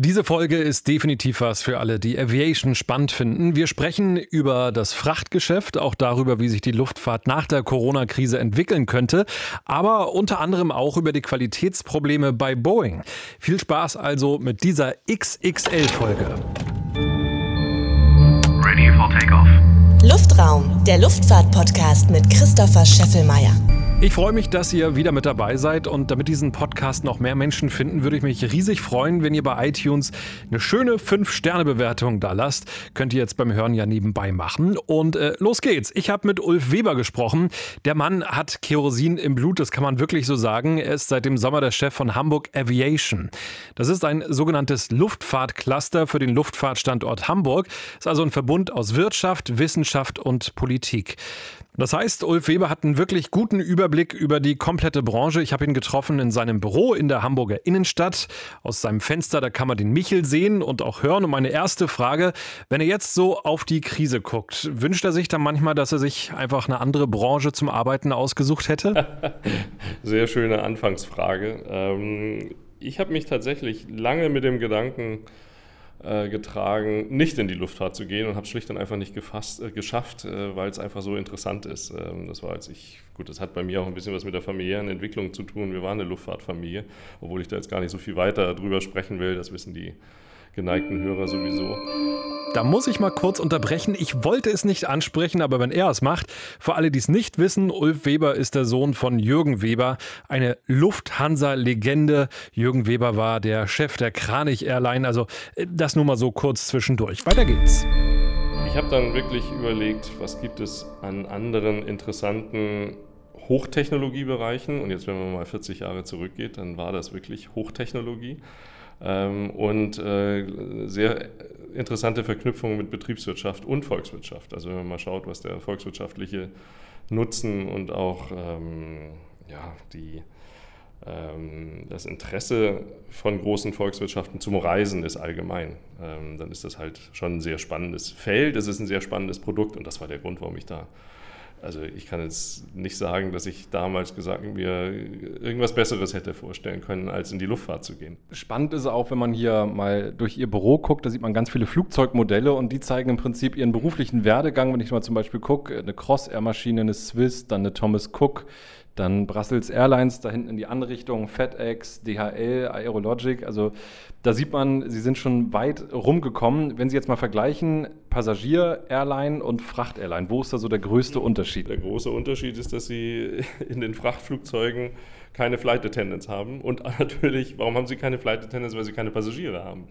Diese Folge ist definitiv was für alle, die Aviation spannend finden. Wir sprechen über das Frachtgeschäft, auch darüber, wie sich die Luftfahrt nach der Corona-Krise entwickeln könnte, aber unter anderem auch über die Qualitätsprobleme bei Boeing. Viel Spaß also mit dieser XXL-Folge. Ready for takeoff. Luftraum, der Luftfahrt-Podcast mit Christopher Scheffelmeier. Ich freue mich, dass ihr wieder mit dabei seid und damit diesen Podcast noch mehr Menschen finden, würde ich mich riesig freuen, wenn ihr bei iTunes eine schöne 5-Sterne-Bewertung da lasst. Könnt ihr jetzt beim Hören ja nebenbei machen. Und äh, los geht's. Ich habe mit Ulf Weber gesprochen. Der Mann hat Kerosin im Blut, das kann man wirklich so sagen. Er ist seit dem Sommer der Chef von Hamburg Aviation. Das ist ein sogenanntes Luftfahrtcluster für den Luftfahrtstandort Hamburg. Ist also ein Verbund aus Wirtschaft, Wissenschaft und Politik. Das heißt, Ulf Weber hat einen wirklich guten Überblick über die komplette Branche. Ich habe ihn getroffen in seinem Büro in der Hamburger Innenstadt. Aus seinem Fenster, da kann man den Michel sehen und auch hören. Und meine erste Frage, wenn er jetzt so auf die Krise guckt, wünscht er sich dann manchmal, dass er sich einfach eine andere Branche zum Arbeiten ausgesucht hätte? Sehr schöne Anfangsfrage. Ähm, ich habe mich tatsächlich lange mit dem Gedanken äh, getragen, nicht in die Luftfahrt zu gehen und habe es schlicht und einfach nicht gefasst, äh, geschafft, äh, weil es einfach so interessant ist. Ähm, das war als ich, gut, das hat bei mir auch ein bisschen was mit der familiären Entwicklung zu tun. Wir waren eine Luftfahrtfamilie, obwohl ich da jetzt gar nicht so viel weiter drüber sprechen will, das wissen die geneigten Hörer sowieso. Da muss ich mal kurz unterbrechen. Ich wollte es nicht ansprechen, aber wenn er es macht, für alle, die es nicht wissen, Ulf Weber ist der Sohn von Jürgen Weber, eine Lufthansa-Legende. Jürgen Weber war der Chef der Kranich Airline. Also äh, das nur mal so kurz zwischendurch. Weiter geht's. Ich habe dann wirklich überlegt, was gibt es an anderen interessanten Hochtechnologiebereichen. Und jetzt, wenn man mal 40 Jahre zurückgeht, dann war das wirklich Hochtechnologie. Ähm, und äh, sehr interessante Verknüpfungen mit Betriebswirtschaft und Volkswirtschaft. Also wenn man mal schaut, was der volkswirtschaftliche Nutzen und auch ähm, ja, die, ähm, das Interesse von großen Volkswirtschaften zum Reisen ist allgemein, ähm, dann ist das halt schon ein sehr spannendes Feld. Es ist ein sehr spannendes Produkt und das war der Grund, warum ich da also ich kann jetzt nicht sagen, dass ich damals gesagt mir irgendwas Besseres hätte vorstellen können, als in die Luftfahrt zu gehen. Spannend ist auch, wenn man hier mal durch Ihr Büro guckt, da sieht man ganz viele Flugzeugmodelle und die zeigen im Prinzip ihren beruflichen Werdegang. Wenn ich mal zum Beispiel gucke, eine Cross-Air-Maschine, eine Swiss, dann eine Thomas Cook, dann Brussels Airlines da hinten in die andere Richtung, FedEx, DHL, Aerologic. Also da sieht man, sie sind schon weit rumgekommen. Wenn Sie jetzt mal vergleichen, Passagier-Airline und Fracht-Airline, wo ist da so der größte Unterschied? Der große Unterschied ist, dass Sie in den Frachtflugzeugen keine Flight Attendants haben. Und natürlich, warum haben Sie keine Flight Attendants? Weil Sie keine Passagiere haben.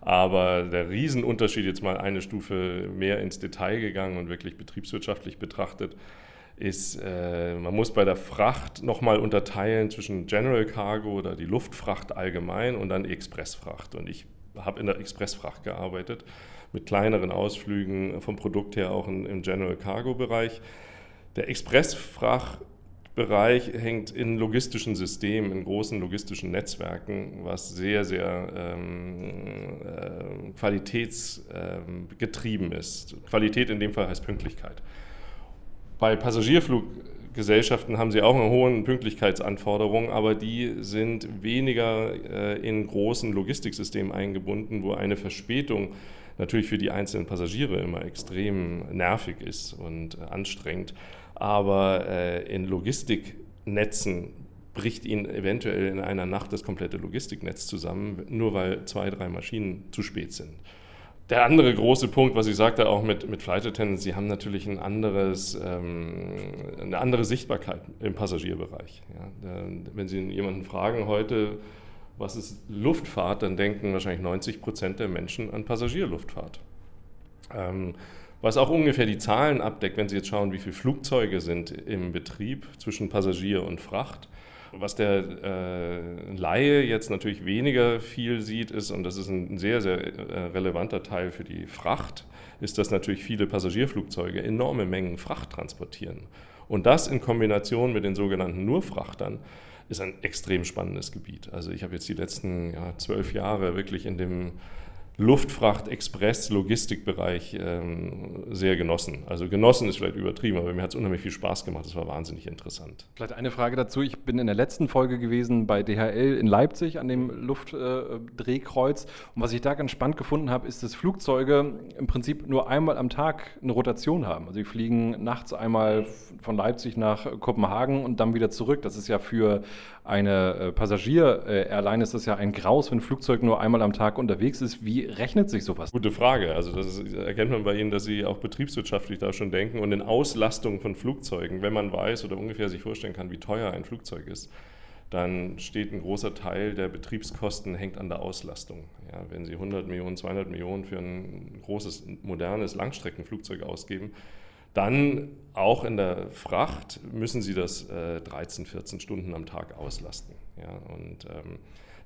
Aber der Riesenunterschied, jetzt mal eine Stufe mehr ins Detail gegangen und wirklich betriebswirtschaftlich betrachtet, ist, äh, man muss bei der Fracht nochmal unterteilen zwischen General Cargo oder die Luftfracht allgemein und dann Expressfracht. Und ich habe in der Expressfracht gearbeitet, mit kleineren Ausflügen vom Produkt her auch in, im General Cargo Bereich. Der Expressfrachtbereich hängt in logistischen Systemen, in großen logistischen Netzwerken, was sehr, sehr ähm, äh, qualitätsgetrieben ähm, ist. Qualität in dem Fall heißt Pünktlichkeit. Bei Passagierfluggesellschaften haben sie auch eine hohe Pünktlichkeitsanforderung, aber die sind weniger äh, in großen Logistiksystemen eingebunden, wo eine Verspätung natürlich für die einzelnen Passagiere immer extrem nervig ist und anstrengend. Aber äh, in Logistiknetzen bricht ihnen eventuell in einer Nacht das komplette Logistiknetz zusammen, nur weil zwei, drei Maschinen zu spät sind. Der andere große Punkt, was ich sagte, auch mit, mit Flight Attendants, sie haben natürlich ein anderes, ähm, eine andere Sichtbarkeit im Passagierbereich. Ja. wenn Sie jemanden fragen heute, was ist Luftfahrt, dann denken wahrscheinlich 90 Prozent der Menschen an Passagierluftfahrt. Ähm, was auch ungefähr die Zahlen abdeckt, wenn Sie jetzt schauen, wie viele Flugzeuge sind im Betrieb zwischen Passagier und Fracht was der äh, Laie jetzt natürlich weniger viel sieht, ist, und das ist ein sehr, sehr äh, relevanter Teil für die Fracht, ist, dass natürlich viele Passagierflugzeuge enorme Mengen Fracht transportieren. Und das in Kombination mit den sogenannten Nurfrachtern ist ein extrem spannendes Gebiet. Also ich habe jetzt die letzten ja, zwölf Jahre wirklich in dem Luftfracht, Express, Logistikbereich ähm, sehr genossen. Also genossen ist vielleicht übertrieben, aber mir hat es unheimlich viel Spaß gemacht. Es war wahnsinnig interessant. Vielleicht eine Frage dazu. Ich bin in der letzten Folge gewesen bei DHL in Leipzig an dem Luftdrehkreuz. Äh, und was ich da ganz spannend gefunden habe, ist, dass Flugzeuge im Prinzip nur einmal am Tag eine Rotation haben. Also sie fliegen nachts einmal von Leipzig nach Kopenhagen und dann wieder zurück. Das ist ja für eine äh, Passagier-Airline ist das ja ein Graus, wenn ein Flugzeug nur einmal am Tag unterwegs ist. Wie rechnet sich sowas? Gute Frage. Also das erkennt man bei Ihnen, dass Sie auch betriebswirtschaftlich da schon denken und in Auslastung von Flugzeugen, wenn man weiß oder ungefähr sich vorstellen kann, wie teuer ein Flugzeug ist, dann steht ein großer Teil der Betriebskosten hängt an der Auslastung. Ja, wenn Sie 100 Millionen, 200 Millionen für ein großes, modernes Langstreckenflugzeug ausgeben, dann auch in der Fracht müssen Sie das äh, 13, 14 Stunden am Tag auslasten. Ja, und ähm,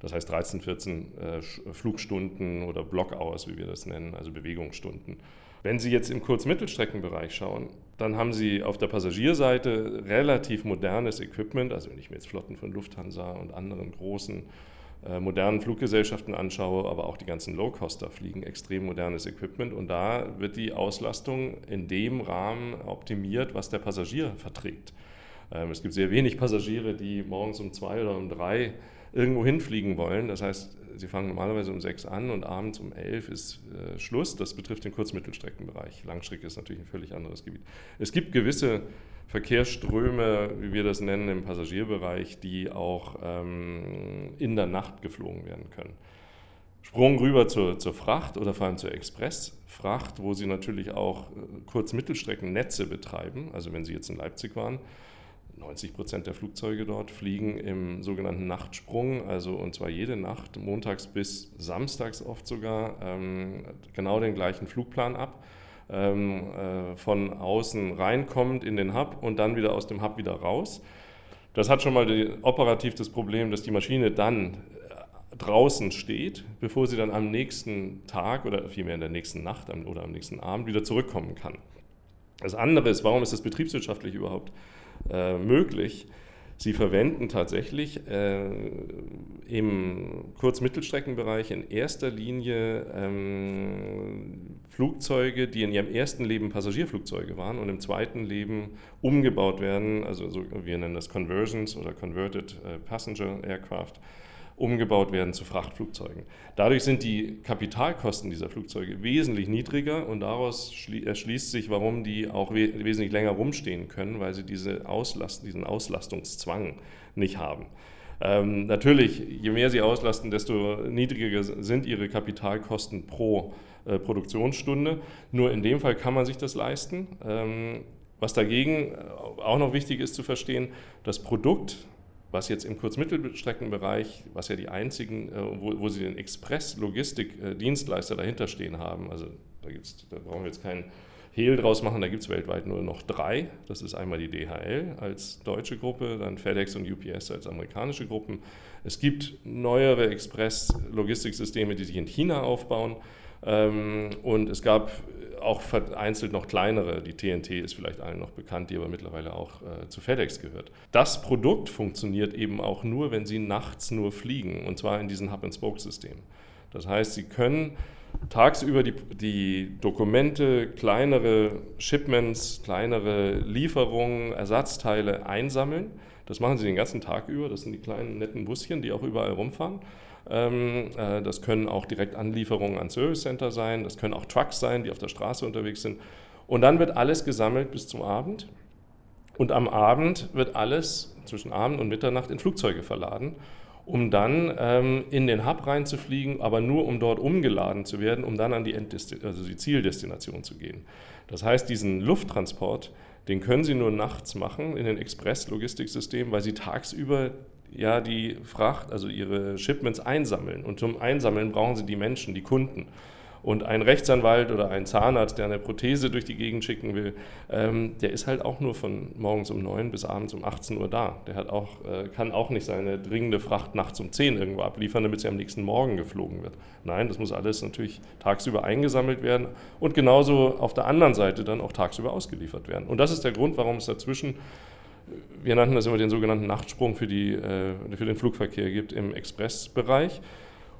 das heißt 13, 14 äh, Flugstunden oder Block-Hours, wie wir das nennen, also Bewegungsstunden. Wenn Sie jetzt im Kurz-Mittelstreckenbereich schauen, dann haben Sie auf der Passagierseite relativ modernes Equipment, also wenn ich mir jetzt Flotten von Lufthansa und anderen großen äh, modernen Fluggesellschaften anschaue, aber auch die ganzen Low-Coster fliegen extrem modernes Equipment und da wird die Auslastung in dem Rahmen optimiert, was der Passagier verträgt. Ähm, es gibt sehr wenig Passagiere, die morgens um zwei oder um drei irgendwo hinfliegen wollen. Das heißt, sie fangen normalerweise um sechs an und abends um elf ist äh, Schluss. Das betrifft den Kurz-Mittelstreckenbereich. Langstrecke ist natürlich ein völlig anderes Gebiet. Es gibt gewisse Verkehrsströme, wie wir das nennen im Passagierbereich, die auch ähm, in der Nacht geflogen werden können. Sprung rüber zur, zur Fracht oder vor allem zur Expressfracht, wo sie natürlich auch äh, Kurz-Mittelstreckennetze betreiben. Also wenn Sie jetzt in Leipzig waren, 90 Prozent der Flugzeuge dort fliegen im sogenannten Nachtsprung, also und zwar jede Nacht, montags bis samstags oft sogar, ähm, genau den gleichen Flugplan ab. Ähm, äh, von außen reinkommt in den Hub und dann wieder aus dem Hub wieder raus. Das hat schon mal die, operativ das Problem, dass die Maschine dann äh, draußen steht, bevor sie dann am nächsten Tag oder vielmehr in der nächsten Nacht oder am nächsten Abend wieder zurückkommen kann. Das andere ist, warum ist das betriebswirtschaftlich überhaupt äh, möglich. Sie verwenden tatsächlich äh, im Kurz-Mittelstreckenbereich in erster Linie ähm, Flugzeuge, die in ihrem ersten Leben Passagierflugzeuge waren und im zweiten Leben umgebaut werden, also so, wir nennen das Conversions oder Converted äh, Passenger Aircraft umgebaut werden zu Frachtflugzeugen. Dadurch sind die Kapitalkosten dieser Flugzeuge wesentlich niedriger und daraus erschließt sich, warum die auch wesentlich länger rumstehen können, weil sie diese Auslast diesen Auslastungszwang nicht haben. Ähm, natürlich, je mehr sie auslasten, desto niedriger sind ihre Kapitalkosten pro äh, Produktionsstunde. Nur in dem Fall kann man sich das leisten. Ähm, was dagegen äh, auch noch wichtig ist zu verstehen, das Produkt, was jetzt im Kurz-Mittelstreckenbereich, was ja die einzigen, äh, wo, wo sie den Express-Logistik-Dienstleister dahinter stehen haben, also da, da brauchen wir jetzt keinen Hehl draus machen, da gibt es weltweit nur noch drei. Das ist einmal die DHL als deutsche Gruppe, dann FedEx und UPS als amerikanische Gruppen. Es gibt neuere Express-Logistiksysteme, die sich in China aufbauen. Ähm, und es gab auch vereinzelt noch kleinere. Die TNT ist vielleicht allen noch bekannt, die aber mittlerweile auch äh, zu FedEx gehört. Das Produkt funktioniert eben auch nur, wenn Sie nachts nur fliegen, und zwar in diesem Hub-and-Spoke-System. Das heißt, Sie können tagsüber die, die Dokumente, kleinere Shipments, kleinere Lieferungen, Ersatzteile einsammeln. Das machen Sie den ganzen Tag über. Das sind die kleinen netten Buschen, die auch überall rumfahren. Ähm, äh, das können auch direkt Anlieferungen an Service Center sein, das können auch Trucks sein, die auf der Straße unterwegs sind. Und dann wird alles gesammelt bis zum Abend. Und am Abend wird alles zwischen Abend und Mitternacht in Flugzeuge verladen, um dann ähm, in den Hub reinzufliegen, aber nur um dort umgeladen zu werden, um dann an die, also die Zieldestination zu gehen. Das heißt, diesen Lufttransport, den können Sie nur nachts machen in den Express-Logistiksystemen, weil Sie tagsüber ja die Fracht, also ihre Shipments einsammeln. Und zum Einsammeln brauchen sie die Menschen, die Kunden. Und ein Rechtsanwalt oder ein Zahnarzt, der eine Prothese durch die Gegend schicken will, ähm, der ist halt auch nur von morgens um 9 bis abends um 18 Uhr da. Der hat auch, äh, kann auch nicht seine dringende Fracht nachts um 10 irgendwo abliefern, damit sie am nächsten Morgen geflogen wird. Nein, das muss alles natürlich tagsüber eingesammelt werden und genauso auf der anderen Seite dann auch tagsüber ausgeliefert werden. Und das ist der Grund, warum es dazwischen wir nannten das immer den sogenannten Nachtsprung für, die, äh, für den Flugverkehr gibt im Expressbereich.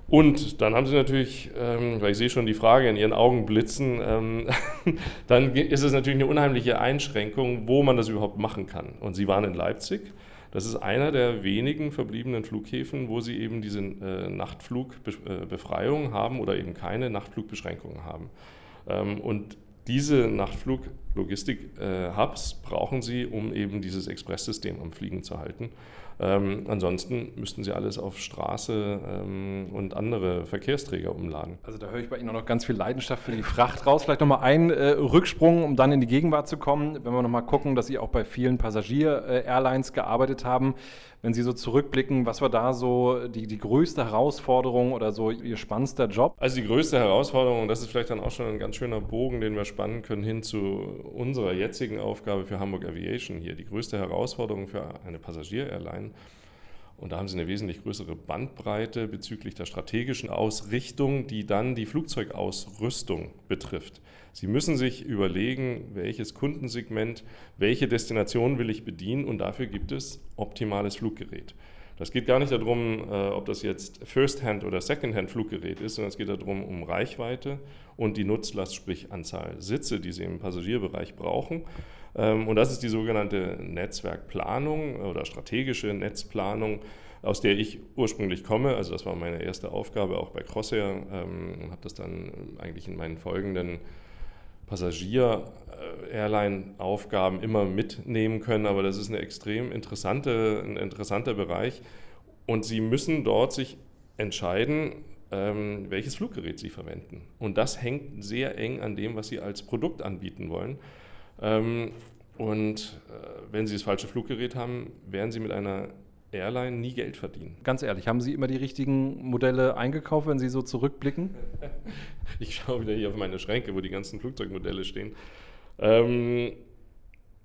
Und dann haben Sie natürlich, ähm, weil ich sehe schon die Frage in Ihren Augen blitzen, ähm, dann ist es natürlich eine unheimliche Einschränkung, wo man das überhaupt machen kann. Und Sie waren in Leipzig. Das ist einer der wenigen verbliebenen Flughäfen, wo Sie eben diese äh, Nachtflugbefreiung haben oder eben keine Nachtflugbeschränkungen haben. Ähm, und diese Nachtfluglogistik-Hubs äh, brauchen Sie, um eben dieses Expresssystem am Fliegen zu halten. Ähm, ansonsten müssten sie alles auf Straße ähm, und andere Verkehrsträger umladen. Also da höre ich bei Ihnen auch noch ganz viel Leidenschaft für die Fracht raus. Vielleicht nochmal ein äh, Rücksprung, um dann in die Gegenwart zu kommen. Wenn wir nochmal gucken, dass Sie auch bei vielen Passagier-Airlines gearbeitet haben. Wenn Sie so zurückblicken, was war da so die, die größte Herausforderung oder so Ihr spannendster Job? Also die größte Herausforderung, und das ist vielleicht dann auch schon ein ganz schöner Bogen, den wir spannen können hin zu unserer jetzigen Aufgabe für Hamburg Aviation hier. Die größte Herausforderung für eine Passagier-Airline und da haben sie eine wesentlich größere Bandbreite bezüglich der strategischen Ausrichtung, die dann die Flugzeugausrüstung betrifft. Sie müssen sich überlegen, welches Kundensegment, welche Destination will ich bedienen und dafür gibt es optimales Fluggerät. Das geht gar nicht darum, äh, ob das jetzt First-Hand oder Second-Hand-Fluggerät ist, sondern es geht darum, um Reichweite und die Nutzlast, sprich Anzahl Sitze, die Sie im Passagierbereich brauchen. Ähm, und das ist die sogenannte Netzwerkplanung oder strategische Netzplanung, aus der ich ursprünglich komme. Also das war meine erste Aufgabe auch bei Crossair ähm, und habe das dann eigentlich in meinen folgenden Passagier-Airline-Aufgaben immer mitnehmen können. Aber das ist eine extrem interessante, ein interessanter Bereich. Und Sie müssen dort sich entscheiden, ähm, welches Fluggerät Sie verwenden. Und das hängt sehr eng an dem, was Sie als Produkt anbieten wollen. Ähm, und äh, wenn Sie das falsche Fluggerät haben, werden Sie mit einer Airline nie Geld verdienen. Ganz ehrlich, haben Sie immer die richtigen Modelle eingekauft, wenn Sie so zurückblicken? ich schaue wieder hier auf meine Schränke, wo die ganzen Flugzeugmodelle stehen. Ähm,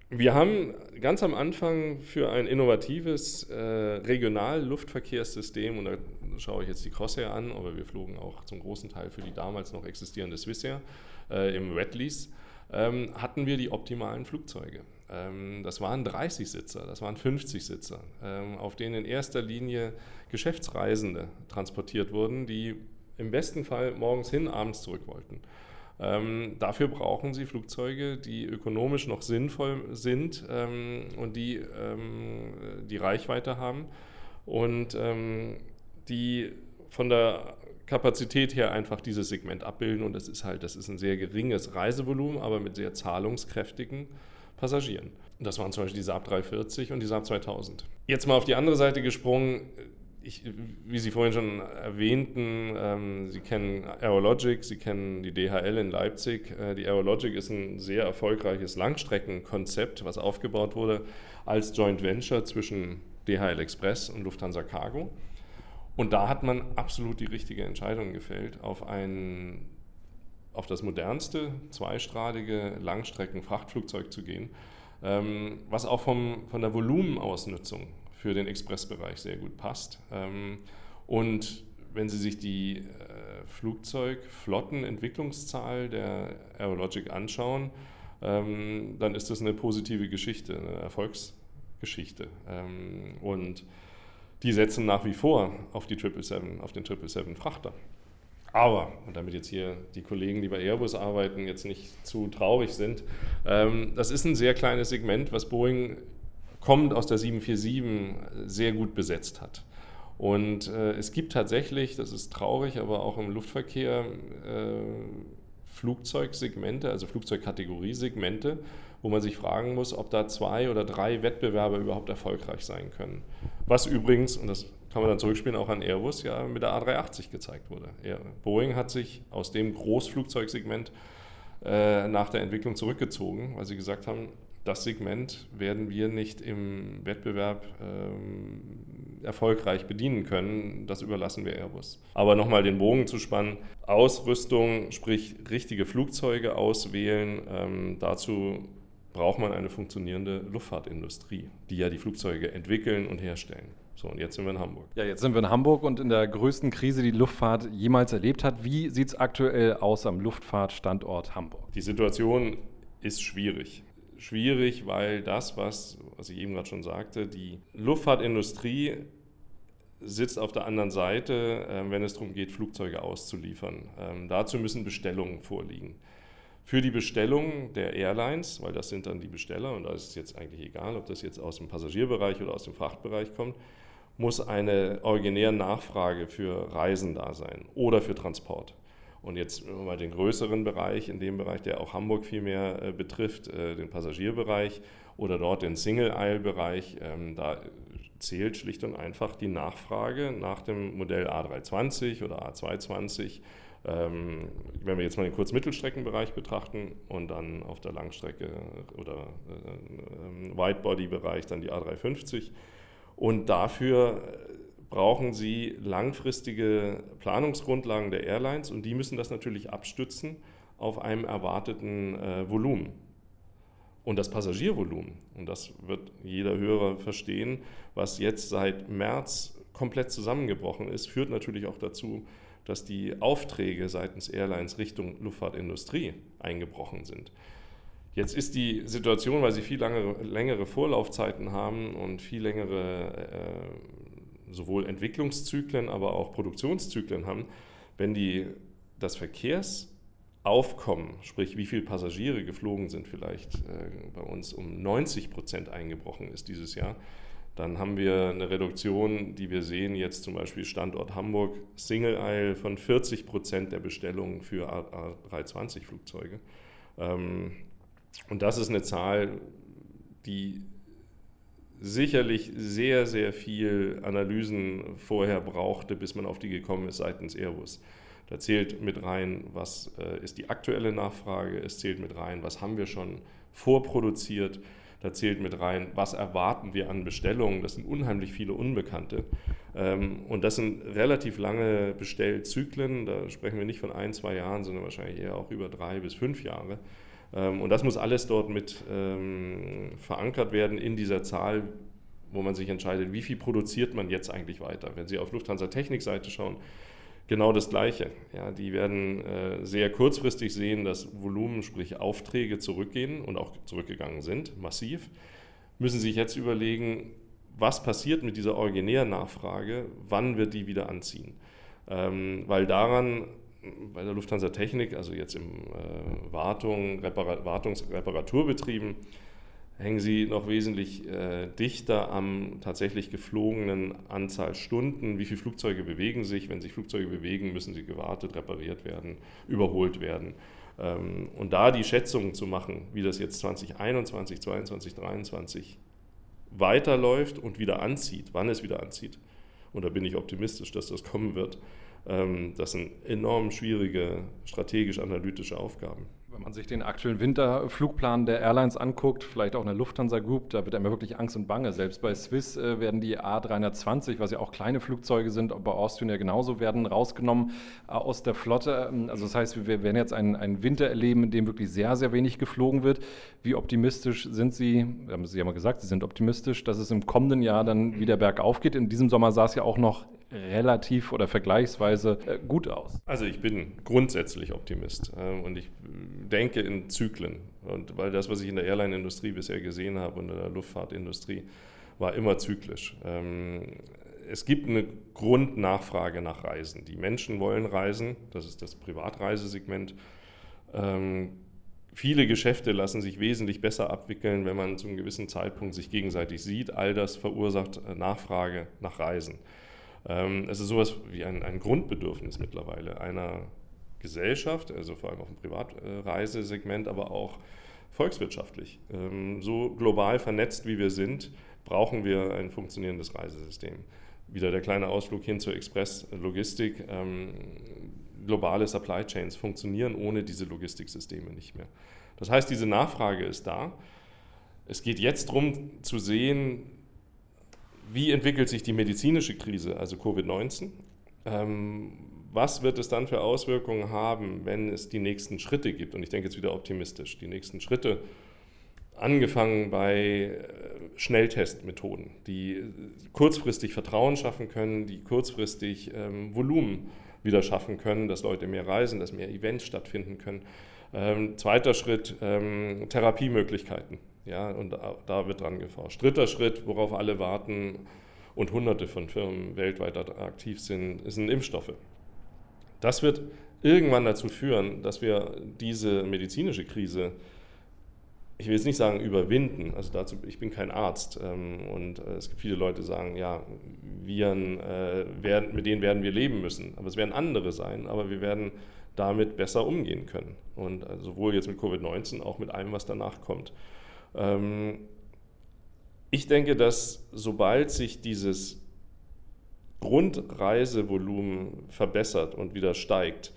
wir haben ganz am Anfang für ein innovatives äh, Regional-Luftverkehrssystem, und da schaue ich jetzt die Crossair an, aber wir flogen auch zum großen Teil für die damals noch existierende Swissair äh, im Wet Lease, ähm, hatten wir die optimalen Flugzeuge. Ähm, das waren 30 Sitzer, das waren 50 Sitzer, ähm, auf denen in erster Linie Geschäftsreisende transportiert wurden, die im besten Fall morgens hin, abends zurück wollten. Ähm, dafür brauchen sie Flugzeuge, die ökonomisch noch sinnvoll sind ähm, und die ähm, die Reichweite haben und ähm, die von der Kapazität her einfach dieses Segment abbilden. Und das ist halt, das ist ein sehr geringes Reisevolumen, aber mit sehr zahlungskräftigen Passagieren. Das waren zum Beispiel die Saab 340 und die Saab 2000. Jetzt mal auf die andere Seite gesprungen. Ich, wie Sie vorhin schon erwähnten, ähm, Sie kennen Aerologic, Sie kennen die DHL in Leipzig. Äh, die Aerologic ist ein sehr erfolgreiches Langstreckenkonzept, was aufgebaut wurde als Joint Venture zwischen DHL Express und Lufthansa Cargo. Und da hat man absolut die richtige Entscheidung gefällt, auf ein auf das modernste zweistrahlige Langstrecken-Frachtflugzeug zu gehen, ähm, was auch vom, von der Volumenausnutzung für den Expressbereich sehr gut passt. Ähm, und wenn Sie sich die äh, Flugzeugflottenentwicklungszahl der Aerologic anschauen, ähm, dann ist das eine positive Geschichte, eine Erfolgsgeschichte. Ähm, und die setzen nach wie vor auf die 777, auf den 777 Frachter. Aber, und damit jetzt hier die Kollegen, die bei Airbus arbeiten, jetzt nicht zu traurig sind, ähm, das ist ein sehr kleines Segment, was Boeing kommt aus der 747 sehr gut besetzt hat. Und äh, es gibt tatsächlich, das ist traurig, aber auch im Luftverkehr äh, Flugzeugsegmente, also Flugzeugkategoriesegmente, wo man sich fragen muss, ob da zwei oder drei Wettbewerber überhaupt erfolgreich sein können. Was übrigens, und das kann man dann zurückspielen, auch an Airbus ja mit der A380 gezeigt wurde. Boeing hat sich aus dem Großflugzeugsegment äh, nach der Entwicklung zurückgezogen, weil sie gesagt haben, das Segment werden wir nicht im Wettbewerb ähm, erfolgreich bedienen können. Das überlassen wir Airbus. Aber nochmal den Bogen zu spannen, Ausrüstung, sprich richtige Flugzeuge auswählen, ähm, dazu braucht man eine funktionierende Luftfahrtindustrie, die ja die Flugzeuge entwickeln und herstellen. So, und jetzt sind wir in Hamburg. Ja, jetzt sind wir in Hamburg und in der größten Krise, die Luftfahrt jemals erlebt hat. Wie sieht es aktuell aus am Luftfahrtstandort Hamburg? Die Situation ist schwierig. Schwierig, weil das, was, was ich eben gerade schon sagte, die Luftfahrtindustrie sitzt auf der anderen Seite, äh, wenn es darum geht, Flugzeuge auszuliefern. Ähm, dazu müssen Bestellungen vorliegen. Für die Bestellung der Airlines, weil das sind dann die Besteller und da ist es jetzt eigentlich egal, ob das jetzt aus dem Passagierbereich oder aus dem Frachtbereich kommt, muss eine originäre Nachfrage für Reisen da sein oder für Transport. Und jetzt mal den größeren Bereich, in dem Bereich, der auch Hamburg viel mehr äh, betrifft, äh, den Passagierbereich oder dort den Single-Aisle-Bereich, ähm, da zählt schlicht und einfach die Nachfrage nach dem Modell A320 oder A220 ähm, wenn wir jetzt mal den Kurz-Mittelstreckenbereich betrachten und dann auf der Langstrecke oder äh, äh, Widebody-Bereich dann die A350. Und dafür brauchen Sie langfristige Planungsgrundlagen der Airlines und die müssen das natürlich abstützen auf einem erwarteten äh, Volumen. Und das Passagiervolumen, und das wird jeder Hörer verstehen, was jetzt seit März komplett zusammengebrochen ist, führt natürlich auch dazu, dass die Aufträge seitens Airlines Richtung Luftfahrtindustrie eingebrochen sind. Jetzt ist die Situation, weil sie viel langere, längere Vorlaufzeiten haben und viel längere äh, sowohl Entwicklungszyklen, aber auch Produktionszyklen haben, wenn die, das Verkehrsaufkommen, sprich wie viele Passagiere geflogen sind, vielleicht äh, bei uns um 90 Prozent eingebrochen ist dieses Jahr, dann haben wir eine Reduktion, die wir sehen jetzt zum Beispiel Standort Hamburg, Single Aisle von 40 Prozent der Bestellungen für A320-Flugzeuge. Ähm, und das ist eine Zahl, die sicherlich sehr, sehr viel Analysen vorher brauchte, bis man auf die gekommen ist seitens Airbus. Da zählt mit rein, was äh, ist die aktuelle Nachfrage, es zählt mit rein, was haben wir schon vorproduziert da zählt mit rein, was erwarten wir an Bestellungen. Das sind unheimlich viele Unbekannte. Ähm, und das sind relativ lange Bestellzyklen. Da sprechen wir nicht von ein, zwei Jahren, sondern wahrscheinlich eher auch über drei bis fünf Jahre. Ähm, und das muss alles dort mit ähm, verankert werden in dieser Zahl, wo man sich entscheidet, wie viel produziert man jetzt eigentlich weiter. Wenn Sie auf Lufthansa Technik-Seite schauen, genau das Gleiche. Ja, die werden äh, sehr kurzfristig sehen, dass Volumen, sprich Aufträge zurückgehen und auch zurückgegangen sind, massiv. Müssen sich jetzt überlegen, was passiert mit dieser originären Nachfrage, wann wird die wieder anziehen. Ähm, weil daran bei der Lufthansa Technik, also jetzt im äh, Wartung, Repara Wartungs-, Reparaturbetrieben, hängen sie noch wesentlich äh, dichter am tatsächlich geflogenen Anzahl Stunden. Wie viele Flugzeuge bewegen sich? Wenn sich Flugzeuge bewegen, müssen sie gewartet, repariert werden, überholt werden. Ähm, und da die Schätzungen zu machen, wie das jetzt 2021, 2022, 2023 weiterläuft und wieder anzieht, wann es wieder anzieht. Und da bin ich optimistisch, dass das kommen wird. Ähm, das sind enorm schwierige strategisch-analytische Aufgaben. Wenn man sich den aktuellen Winterflugplan der Airlines anguckt, vielleicht auch eine Lufthansa Group, da wird einem wirklich Angst und Bange. Selbst bei Swiss äh, werden die A320, was ja auch kleine Flugzeuge sind, bei Austrian ja genauso, werden rausgenommen äh, aus der Flotte. Ähm, also das heißt, wir werden jetzt einen, einen Winter erleben, in dem wirklich sehr, sehr wenig geflogen wird. Wie optimistisch sind Sie, haben Sie ja mal gesagt, Sie sind optimistisch, dass es im kommenden Jahr dann wieder bergauf geht. In diesem Sommer sah es ja auch noch relativ oder vergleichsweise äh, gut aus. Also ich bin grundsätzlich Optimist äh, und ich denke in Zyklen. Und weil das, was ich in der Airline-Industrie bisher gesehen habe und in der Luftfahrtindustrie, war immer zyklisch. Ähm, es gibt eine Grundnachfrage nach Reisen. Die Menschen wollen reisen, das ist das Privatreisesegment. Ähm, viele Geschäfte lassen sich wesentlich besser abwickeln, wenn man zu einem gewissen Zeitpunkt sich gegenseitig sieht. All das verursacht äh, Nachfrage nach Reisen. Ähm, es ist sowas wie ein, ein Grundbedürfnis mittlerweile einer Gesellschaft, also vor allem auf dem Privatreisesegment, aber auch volkswirtschaftlich. Ähm, so global vernetzt wie wir sind, brauchen wir ein funktionierendes Reisesystem. Wieder der kleine Ausflug hin zur Express-Logistik. Ähm, globale Supply Chains funktionieren ohne diese Logistiksysteme nicht mehr. Das heißt, diese Nachfrage ist da. Es geht jetzt darum zu sehen, wie entwickelt sich die medizinische Krise, also Covid-19? Ähm, was wird es dann für Auswirkungen haben, wenn es die nächsten Schritte gibt? Und ich denke jetzt wieder optimistisch. Die nächsten Schritte, angefangen bei äh, Schnelltestmethoden, die kurzfristig Vertrauen schaffen können, die kurzfristig ähm, Volumen wieder schaffen können, dass Leute mehr reisen, dass mehr Events stattfinden können. Ähm, zweiter Schritt, ähm, Therapiemöglichkeiten. Ja, und da, wird dran geforscht. Dritter Schritt, worauf alle warten, und hunderte von Firmen weltweit aktiv sind, sind Impfstoffe. Das wird irgendwann dazu führen, dass wir diese medizinische Krise, ich will jetzt nicht sagen überwinden, also dazu, ich bin kein Arzt ähm, und äh, es gibt viele Leute, die sagen, ja, Viren, äh, werden, mit denen werden wir leben müssen, aber es werden andere sein, aber wir werden damit besser umgehen können und äh, sowohl jetzt mit Covid-19, auch mit allem, was danach kommt. Ähm, ich denke, dass sobald sich dieses Grundreisevolumen verbessert und wieder steigt,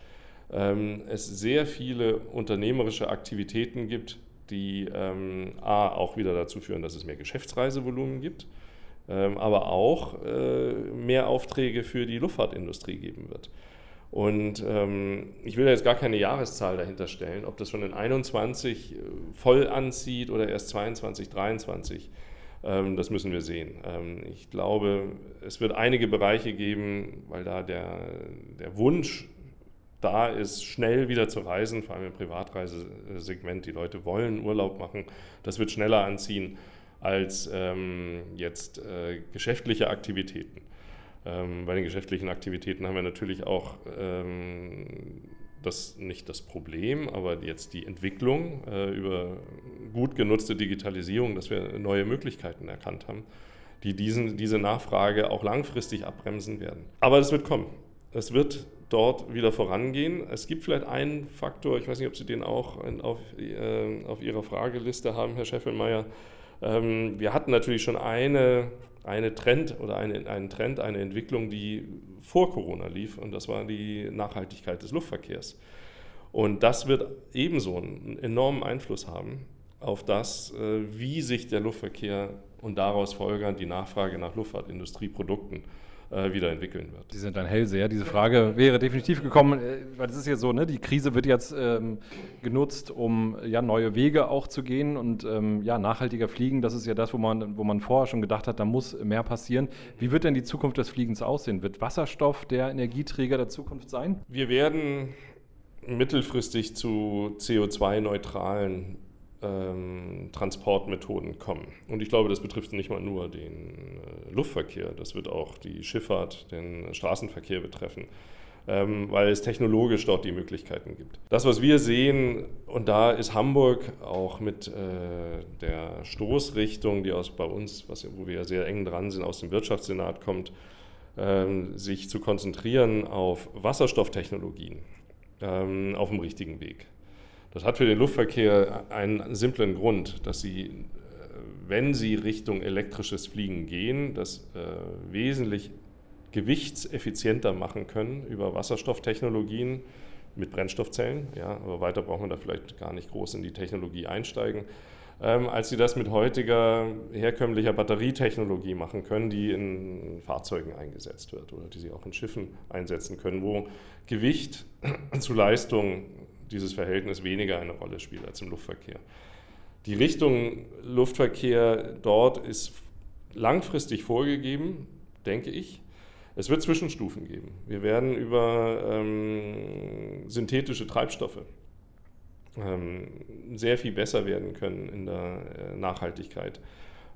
ähm, es sehr viele unternehmerische Aktivitäten gibt, die ähm, A, auch wieder dazu führen, dass es mehr Geschäftsreisevolumen gibt, aber auch äh, mehr Aufträge für die Luftfahrtindustrie geben wird. Und ähm, ich will jetzt gar keine Jahreszahl dahinter stellen, ob das schon in 21 äh, voll anzieht oder erst 22, 23. Ähm, das müssen wir sehen. Ähm, ich glaube, es wird einige Bereiche geben, weil da der, der Wunsch da ist, schnell wieder zu reisen, vor allem im Privatreisesegment. Die Leute wollen Urlaub machen. Das wird schneller anziehen als ähm, jetzt äh, geschäftliche Aktivitäten. Ähm, bei den geschäftlichen Aktivitäten haben wir natürlich auch ähm, das nicht das Problem, aber jetzt die Entwicklung äh, über gut genutzte Digitalisierung, dass wir neue Möglichkeiten erkannt haben, die diesen, diese Nachfrage auch langfristig abbremsen werden. Aber es wird kommen. Es wird dort wieder vorangehen. Es gibt vielleicht einen Faktor, ich weiß nicht, ob Sie den auch auf, äh, auf Ihrer Frageliste haben, Herr Scheffelmeier. Ähm, wir hatten natürlich schon eine, eine Trend oder eine, einen Trend, eine Entwicklung, die vor Corona lief, und das war die Nachhaltigkeit des Luftverkehrs. Und das wird ebenso einen enormen Einfluss haben auf das, äh, wie sich der Luftverkehr und daraus folgernd die Nachfrage nach Luftfahrtindustrieprodukten äh, wieder entwickeln wird. Sie sind ein Hellseher. Diese Frage wäre definitiv gekommen, äh, weil es ist ja so, ne, die Krise wird jetzt ähm, genutzt, um ja, neue Wege auch zu gehen und ähm, ja, nachhaltiger fliegen. Das ist ja das, wo man, wo man vorher schon gedacht hat, da muss mehr passieren. Wie wird denn die Zukunft des Fliegens aussehen? Wird Wasserstoff der Energieträger der Zukunft sein? Wir werden mittelfristig zu CO2-neutralen ähm, Transportmethoden kommen. Und ich glaube, das betrifft nicht mal nur den äh, Luftverkehr, das wird auch die Schifffahrt, den Straßenverkehr betreffen, ähm, weil es technologisch dort die Möglichkeiten gibt. Das, was wir sehen, und da ist Hamburg auch mit äh, der Stoßrichtung, die aus bei uns, was, wo wir ja sehr eng dran sind, aus dem Wirtschaftssenat kommt, ähm, sich zu konzentrieren auf Wasserstofftechnologien ähm, auf dem richtigen Weg. Das hat für den Luftverkehr einen simplen Grund, dass sie, wenn sie Richtung elektrisches Fliegen gehen, das äh, wesentlich gewichtseffizienter machen können über Wasserstofftechnologien mit Brennstoffzellen. Ja, aber weiter braucht man da vielleicht gar nicht groß in die Technologie einsteigen, ähm, als sie das mit heutiger herkömmlicher Batterietechnologie machen können, die in Fahrzeugen eingesetzt wird oder die sie auch in Schiffen einsetzen können, wo Gewicht zu Leistung dieses Verhältnis weniger eine Rolle spielt als im Luftverkehr. Die Richtung Luftverkehr dort ist langfristig vorgegeben, denke ich. Es wird Zwischenstufen geben. Wir werden über ähm, synthetische Treibstoffe ähm, sehr viel besser werden können in der äh, Nachhaltigkeit.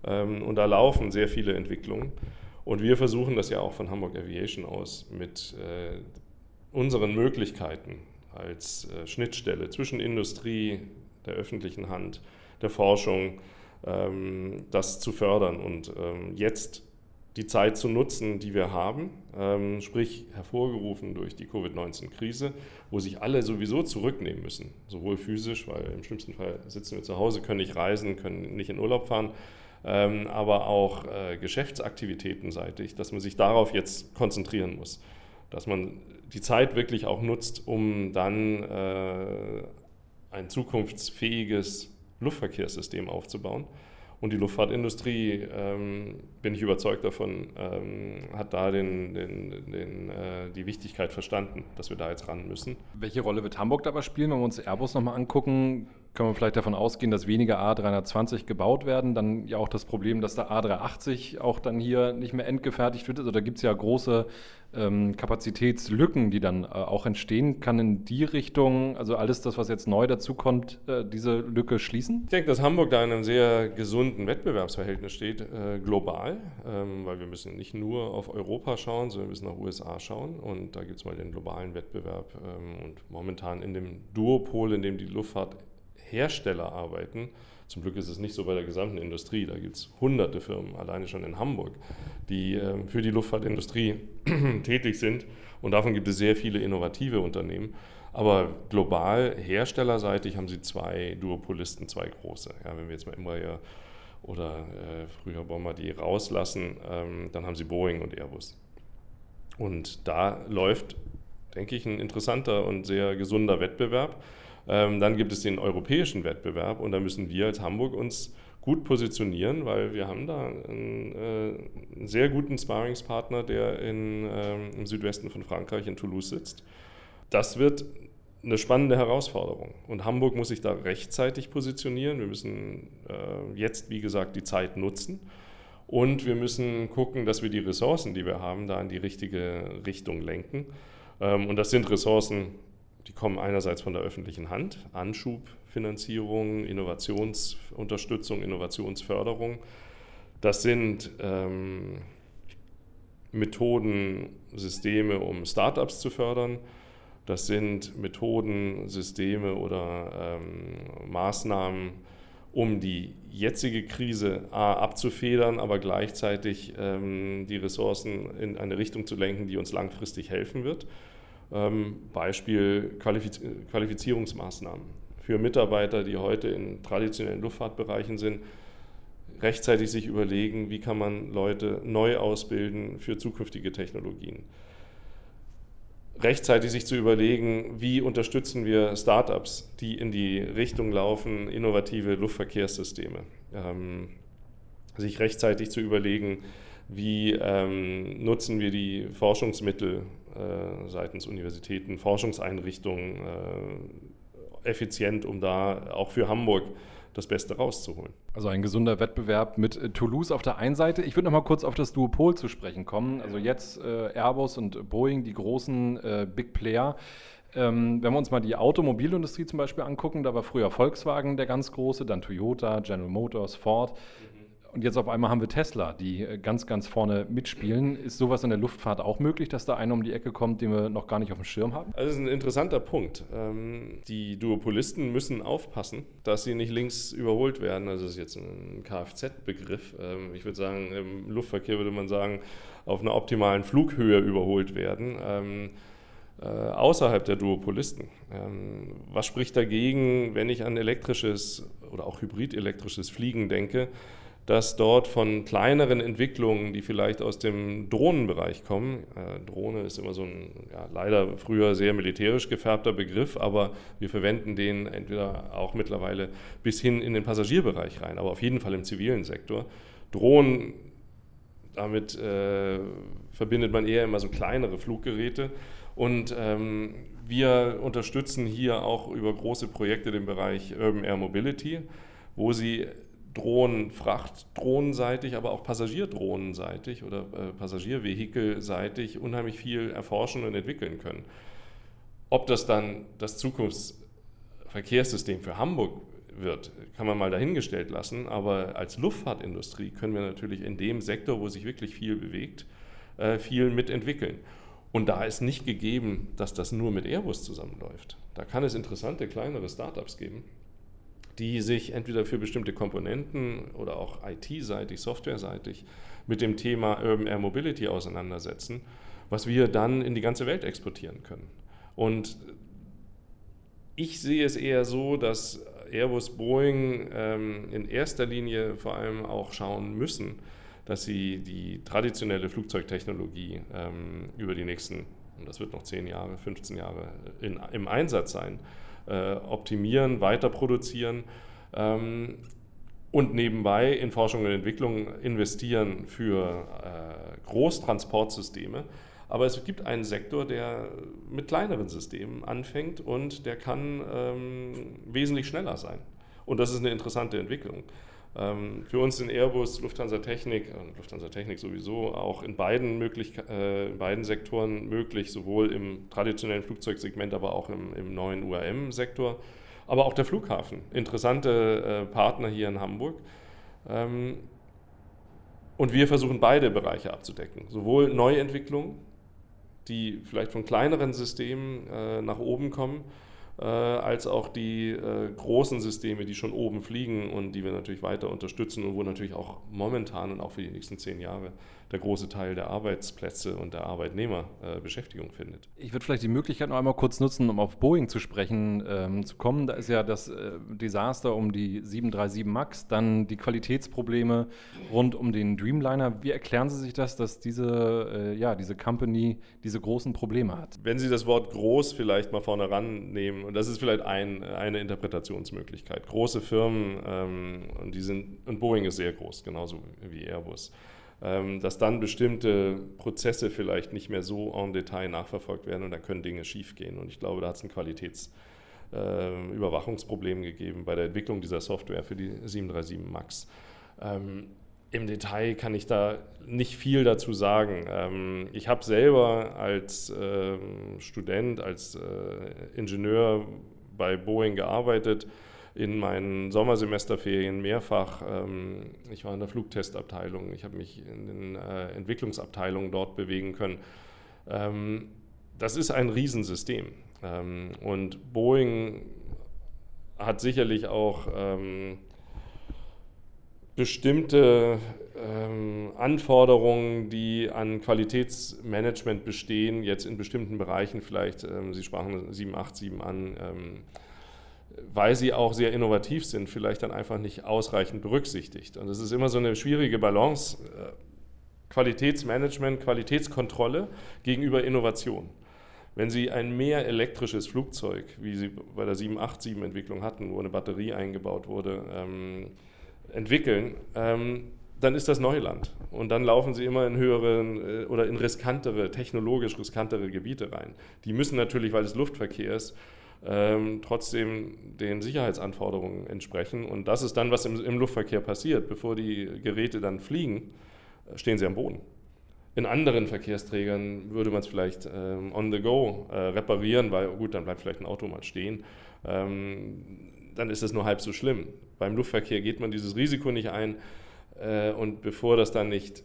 Ähm, und da laufen sehr viele Entwicklungen. Und wir versuchen das ja auch von Hamburg Aviation aus mit äh, unseren Möglichkeiten als äh, Schnittstelle zwischen Industrie, der öffentlichen Hand, der Forschung, ähm, das zu fördern und ähm, jetzt die Zeit zu nutzen, die wir haben, ähm, sprich hervorgerufen durch die Covid-19-Krise, wo sich alle sowieso zurücknehmen müssen, sowohl physisch, weil im schlimmsten Fall sitzen wir zu Hause, können nicht reisen, können nicht in Urlaub fahren, aber auch äh, geschäftsaktivitätenseitig, dass man sich darauf jetzt konzentrieren muss, dass man die Zeit wirklich auch nutzt, um dann äh, ein zukunftsfähiges Luftverkehrssystem aufzubauen. Und die Luftfahrtindustrie, ähm, bin ich überzeugt davon, ähm, hat da den, den, den, äh, die Wichtigkeit verstanden, dass wir da jetzt ran müssen. Welche Rolle wird Hamburg dabei spielen, wenn wir uns Airbus nochmal angucken? Können wir vielleicht davon ausgehen, dass weniger A320 gebaut werden. Dann ja auch das Problem, dass der A380 auch dann hier nicht mehr endgefertigt wird. Also da gibt es ja große ähm, Kapazitätslücken, die dann äh, auch entstehen. Kann in die Richtung, also alles das, was jetzt neu dazukommt, äh, diese Lücke schließen? Ich denke, dass Hamburg da in einem sehr gesunden Wettbewerbsverhältnis steht, äh, global, ähm, weil wir müssen nicht nur auf Europa schauen, sondern wir müssen nach USA schauen. Und da gibt es mal den globalen Wettbewerb. Ähm, und momentan in dem Duopol, in dem die Luftfahrt Hersteller arbeiten. Zum Glück ist es nicht so bei der gesamten Industrie. Da gibt es hunderte Firmen, alleine schon in Hamburg, die äh, für die Luftfahrtindustrie tätig sind. Und davon gibt es sehr viele innovative Unternehmen. Aber global, herstellerseitig, haben sie zwei Duopolisten, zwei große. Ja, wenn wir jetzt mal Embraer oder äh, früher Bombardier rauslassen, ähm, dann haben sie Boeing und Airbus. Und da läuft, denke ich, ein interessanter und sehr gesunder Wettbewerb. Ähm, dann gibt es den europäischen Wettbewerb und da müssen wir als Hamburg uns gut positionieren, weil wir haben da einen, äh, einen sehr guten Sparringspartner, der in, ähm, im Südwesten von Frankreich in Toulouse sitzt. Das wird eine spannende Herausforderung. Und Hamburg muss sich da rechtzeitig positionieren. Wir müssen äh, jetzt, wie gesagt, die Zeit nutzen. Und wir müssen gucken, dass wir die Ressourcen, die wir haben, da in die richtige Richtung lenken. Ähm, und das sind Ressourcen, die kommen einerseits von der öffentlichen Hand, Anschubfinanzierung, Innovationsunterstützung, Innovationsförderung. Das sind ähm, Methoden, Systeme, um Startups zu fördern. Das sind Methoden, Systeme oder ähm, Maßnahmen, um die jetzige Krise A, abzufedern, aber gleichzeitig ähm, die Ressourcen in eine Richtung zu lenken, die uns langfristig helfen wird. Ähm, Beispiel Qualifiz Qualifizierungsmaßnahmen für Mitarbeiter, die heute in traditionellen Luftfahrtbereichen sind, rechtzeitig sich überlegen, wie kann man Leute neu ausbilden für zukünftige Technologien. Rechtzeitig sich zu überlegen, wie unterstützen wir Startups, die in die Richtung laufen, innovative Luftverkehrssysteme. Ähm, sich rechtzeitig zu überlegen, wie ähm, nutzen wir die Forschungsmittel seitens Universitäten, Forschungseinrichtungen äh, effizient, um da auch für Hamburg das Beste rauszuholen. Also ein gesunder Wettbewerb mit äh, Toulouse auf der einen Seite. Ich würde noch mal kurz auf das Duopol zu sprechen kommen. Also jetzt äh, Airbus und Boeing, die großen äh, Big Player. Ähm, wenn wir uns mal die Automobilindustrie zum Beispiel angucken, da war früher Volkswagen der ganz große, dann Toyota, General Motors, Ford. Und jetzt auf einmal haben wir Tesla, die äh, ganz, ganz vorne mitspielen. Ist sowas in der Luftfahrt auch möglich, dass da einer um die Ecke kommt, den wir noch gar nicht auf dem Schirm haben? Also das ist ein interessanter Punkt. Ähm, die Duopolisten müssen aufpassen, dass sie nicht links überholt werden. Also das ist jetzt ein Kfz-Begriff. Ähm, ich würde sagen, im Luftverkehr würde man sagen, auf einer optimalen Flughöhe überholt werden. Ähm, äh, außerhalb der Duopolisten. was spricht dagegen, wenn ich an elektrisches oder auch hybrid-elektrisches Fliegen denke? Dass dort von kleineren Entwicklungen, die vielleicht aus dem Drohnenbereich kommen, äh, Drohne ist immer so ein ja, leider früher sehr militärisch gefärbter Begriff, aber wir verwenden den entweder auch mittlerweile bis hin in den Passagierbereich rein, aber auf jeden Fall im zivilen Sektor. Drohnen, damit äh, verbindet man eher immer so kleinere Fluggeräte und ähm, wir unterstützen hier auch über große Projekte den Bereich Urban Air Mobility, wo sie Drohnen, Frachtdrohnenseitig, aber auch Passagierdrohnenseitig oder äh, Passagiervehikelseitig unheimlich viel erforschen und entwickeln können. Ob das dann das Zukunftsverkehrssystem für Hamburg wird, kann man mal dahingestellt lassen. Aber als Luftfahrtindustrie können wir natürlich in dem Sektor, wo sich wirklich viel bewegt, äh, viel mitentwickeln. Und da ist nicht gegeben, dass das nur mit Airbus zusammenläuft. Da kann es interessante kleinere Startups geben, die sich entweder für bestimmte Komponenten oder auch IT-seitig, softwareseitig mit dem Thema Urban Air Mobility auseinandersetzen, was wir dann in die ganze Welt exportieren können. Und ich sehe es eher so, dass Airbus, Boeing ähm, in erster Linie vor allem auch schauen müssen, dass sie die traditionelle Flugzeugtechnologie ähm, über die nächsten, und das wird noch 10 Jahre, 15 Jahre in, im Einsatz sein, äh, optimieren, weiter produzieren ähm, und nebenbei in Forschung und Entwicklung investieren für äh, Großtransportsysteme. Aber es gibt einen Sektor, der mit kleineren Systemen anfängt und der kann ähm, wesentlich schneller sein. Und das ist eine interessante Entwicklung. Ähm, für uns in Airbus, Lufthansa Technik, äh, Lufthansa Technik sowieso, auch in beiden, möglich, äh, in beiden Sektoren möglich, sowohl im traditionellen Flugzeugsegment, aber auch im, im neuen UAM-Sektor. Aber auch der Flughafen, interessante äh, Partner hier in Hamburg. Ähm, und wir versuchen beide Bereiche abzudecken, sowohl Neuentwicklung, die vielleicht von kleineren Systemen äh, nach oben kommen, äh, als auch die äh, großen Systeme, die schon oben fliegen und die wir natürlich weiter unterstützen und wo natürlich auch momentan und auch für die nächsten zehn Jahre der große Teil der Arbeitsplätze und der Arbeitnehmer äh, Beschäftigung findet. Ich würde vielleicht die Möglichkeit noch einmal kurz nutzen, um auf Boeing zu sprechen ähm, zu kommen. Da ist ja das äh, Desaster um die 737 MAX, dann die Qualitätsprobleme rund um den Dreamliner. Wie erklären Sie sich das, dass diese, äh, ja, diese Company diese großen Probleme hat? Wenn Sie das Wort groß vielleicht mal vorne rannehmen, und das ist vielleicht ein, eine Interpretationsmöglichkeit. Große Firmen, ähm, und, die sind, und Boeing ist sehr groß, genauso wie Airbus. Ähm, dass dann bestimmte Prozesse vielleicht nicht mehr so en Detail nachverfolgt werden und dann können Dinge schiefgehen. Und ich glaube, da hat es ein Qualitätsüberwachungsproblem äh, gegeben bei der Entwicklung dieser Software für die 737 MAX. Ähm, Im Detail kann ich da nicht viel dazu sagen. Ähm, ich habe selber als ähm, Student, als äh, Ingenieur bei Boeing gearbeitet in meinen Sommersemesterferien mehrfach. Ähm, ich war in der Flugtestabteilung, ich habe mich in den äh, Entwicklungsabteilungen dort bewegen können. Ähm, das ist ein Riesensystem. Ähm, und Boeing hat sicherlich auch bestimmte ähm, Anforderungen, die an Qualitätsmanagement bestehen, jetzt in bestimmten Bereichen vielleicht, ähm, Sie sprachen 787 an, ähm, weil sie auch sehr innovativ sind, vielleicht dann einfach nicht ausreichend berücksichtigt. Und es ist immer so eine schwierige Balance, äh, Qualitätsmanagement, Qualitätskontrolle gegenüber Innovation. Wenn Sie ein mehr elektrisches Flugzeug, wie Sie bei der 787-Entwicklung hatten, wo eine Batterie eingebaut wurde, ähm, entwickeln, ähm, dann ist das Neuland. Und dann laufen Sie immer in höhere äh, oder in riskantere, technologisch riskantere Gebiete rein. Die müssen natürlich, weil es Luftverkehr ist, ähm, trotzdem den Sicherheitsanforderungen entsprechen. Und das ist dann, was im, im Luftverkehr passiert. Bevor die Geräte dann fliegen, äh, stehen sie am Boden. In anderen Verkehrsträgern würde man es vielleicht ähm, on the go äh, reparieren, weil gut, dann bleibt vielleicht ein Auto mal stehen. Ähm, dann ist es nur halb so schlimm. Beim Luftverkehr geht man dieses Risiko nicht ein äh, und bevor das dann nicht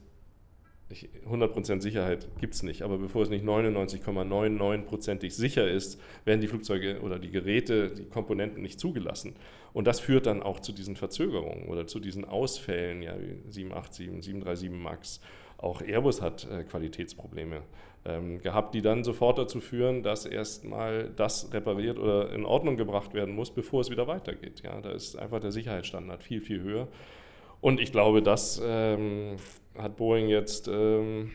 100% Sicherheit gibt es nicht, aber bevor es nicht 99,99%ig sicher ist, werden die Flugzeuge oder die Geräte, die Komponenten nicht zugelassen. Und das führt dann auch zu diesen Verzögerungen oder zu diesen Ausfällen, ja, 787, 737 MAX. Auch Airbus hat äh, Qualitätsprobleme ähm, gehabt, die dann sofort dazu führen, dass erstmal das repariert oder in Ordnung gebracht werden muss, bevor es wieder weitergeht. Ja, da ist einfach der Sicherheitsstandard viel, viel höher. Und ich glaube, das ähm, hat Boeing jetzt ähm,